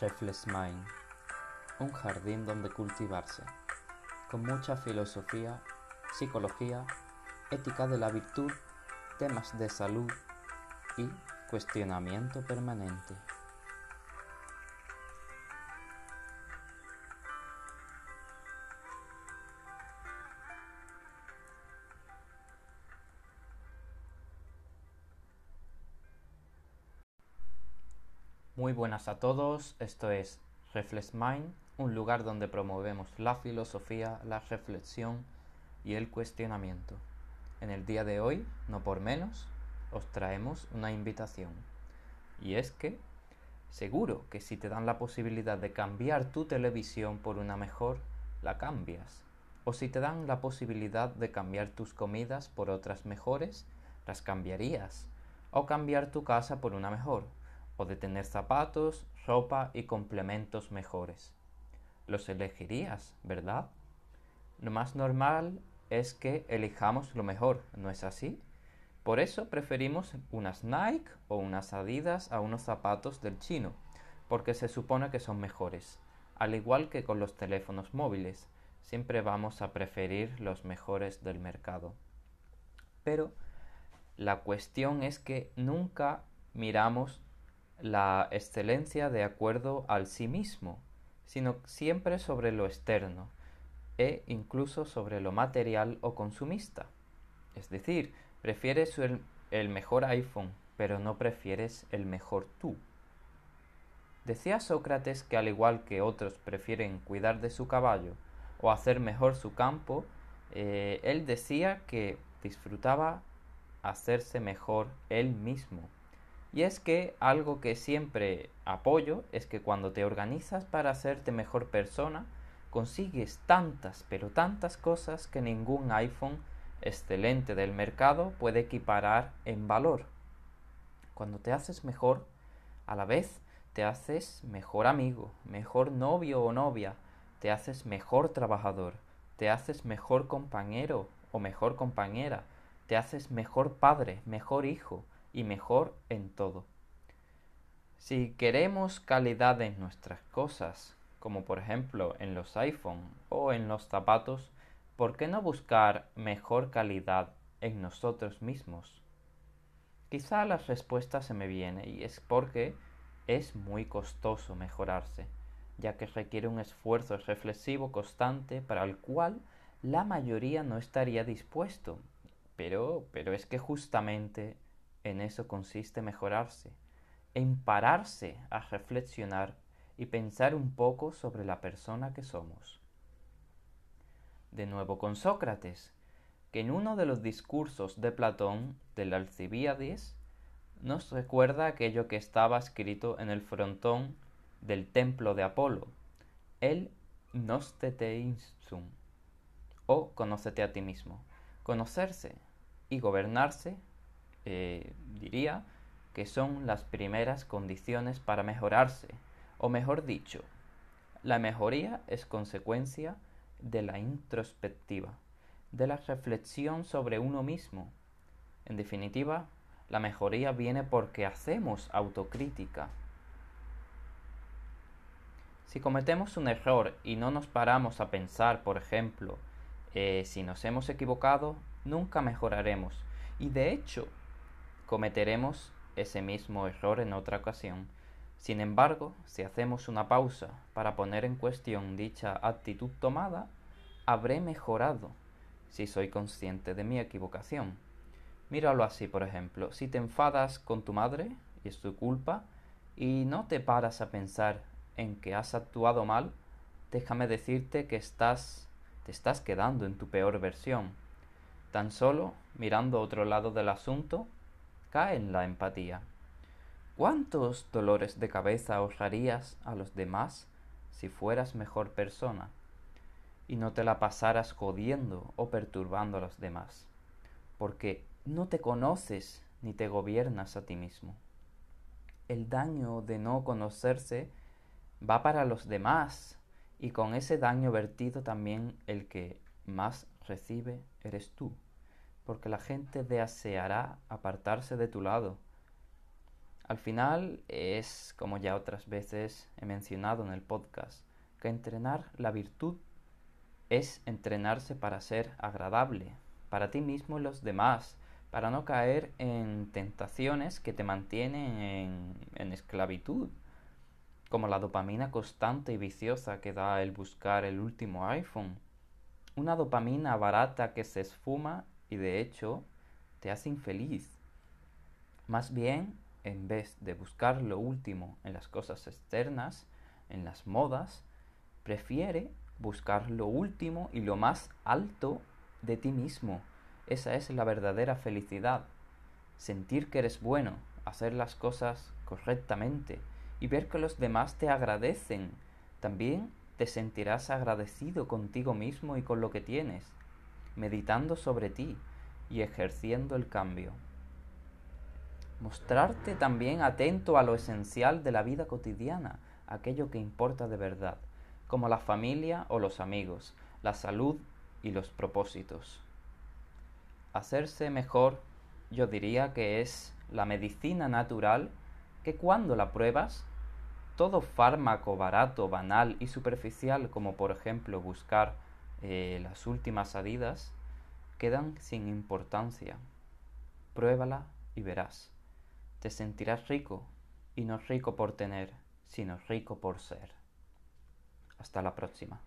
Reflex Mind, un jardín donde cultivarse, con mucha filosofía, psicología, ética de la virtud, temas de salud y cuestionamiento permanente. Muy buenas a todos, esto es Reflex Mind, un lugar donde promovemos la filosofía, la reflexión y el cuestionamiento. En el día de hoy, no por menos, os traemos una invitación. Y es que, seguro que si te dan la posibilidad de cambiar tu televisión por una mejor, la cambias. O si te dan la posibilidad de cambiar tus comidas por otras mejores, las cambiarías. O cambiar tu casa por una mejor o de tener zapatos, ropa y complementos mejores. Los elegirías, ¿verdad? Lo más normal es que elijamos lo mejor, ¿no es así? Por eso preferimos unas Nike o unas Adidas a unos zapatos del chino, porque se supone que son mejores. Al igual que con los teléfonos móviles, siempre vamos a preferir los mejores del mercado. Pero la cuestión es que nunca miramos la excelencia de acuerdo al sí mismo, sino siempre sobre lo externo e incluso sobre lo material o consumista. Es decir, prefieres el, mejor iPhone, pero no prefieres el mejor tú. Decía Sócrates que al igual que otros prefieren cuidar de su caballo o hacer mejor su campo, eh, él decía que disfrutaba hacerse mejor él mismo y es que algo que siempre apoyo es que cuando te organizas para hacerte mejor persona, consigues tantas, pero tantas cosas que ningún iPhone excelente del mercado puede equiparar en valor. Cuando te haces mejor, a la vez te haces mejor amigo, mejor novio o novia, te haces mejor trabajador, te haces mejor compañero o mejor compañera, te haces mejor padre, mejor hijo, y mejor en todo. Si queremos calidad en nuestras cosas, como por ejemplo en los iPhone o en los zapatos, ¿por qué no buscar mejor calidad en nosotros mismos? Quizá la respuesta se me viene y es porque es muy costoso mejorarse, ya que requiere un esfuerzo reflexivo constante para el cual la mayoría no estaría dispuesto. Pero, pero es que justamente en eso consiste mejorarse, en pararse a reflexionar y pensar un poco sobre la persona que somos. De nuevo con Sócrates, que en uno de los discursos de Platón del Alcibíades nos recuerda aquello que estaba escrito en el frontón del templo de Apolo, el nosteteinsum, o conócete a ti mismo. Conocerse y gobernarse eh, diría que son las primeras condiciones para mejorarse, o mejor dicho, la mejoría es consecuencia de la introspectiva, de la reflexión sobre uno mismo. En definitiva, la mejoría viene porque hacemos autocrítica. Si cometemos un error y no nos paramos a pensar, por ejemplo, eh, si nos hemos equivocado, nunca mejoraremos. Y de hecho, cometeremos ese mismo error en otra ocasión. Sin embargo, si hacemos una pausa para poner en cuestión dicha actitud tomada, habré mejorado si soy consciente de mi equivocación. Míralo así, por ejemplo, si te enfadas con tu madre y es tu culpa, y no te paras a pensar en que has actuado mal, déjame decirte que estás te estás quedando en tu peor versión. Tan solo mirando otro lado del asunto, cae en la empatía. ¿Cuántos dolores de cabeza ahorrarías a los demás si fueras mejor persona y no te la pasaras jodiendo o perturbando a los demás? Porque no te conoces ni te gobiernas a ti mismo. El daño de no conocerse va para los demás y con ese daño vertido también el que más recibe eres tú porque la gente deseará apartarse de tu lado. Al final es, como ya otras veces he mencionado en el podcast, que entrenar la virtud es entrenarse para ser agradable, para ti mismo y los demás, para no caer en tentaciones que te mantienen en, esclavitud, como la dopamina constante y viciosa que da el buscar el último iPhone. Una dopamina barata que se esfuma y de hecho te hace infeliz. Más bien, en vez de buscar lo último en las cosas externas, en las modas, prefiere buscar lo último y lo más alto de ti mismo. Esa es la verdadera felicidad. Sentir que eres bueno, hacer las cosas correctamente y ver que los demás te agradecen. También te sentirás agradecido contigo mismo y con lo que tienes, meditando sobre ti y ejerciendo el cambio. Mostrarte también atento a lo esencial de la vida cotidiana, aquello que importa de verdad como la familia o los amigos, la salud y los propósitos. Hacerse mejor yo diría que es la medicina natural que cuando la pruebas, todo fármaco barato, banal y superficial, como por ejemplo buscar eh, las últimas adidas, quedan sin importancia. Pruébala y verás. Te sentirás rico, y no rico por tener, sino rico por ser. Hasta la próxima.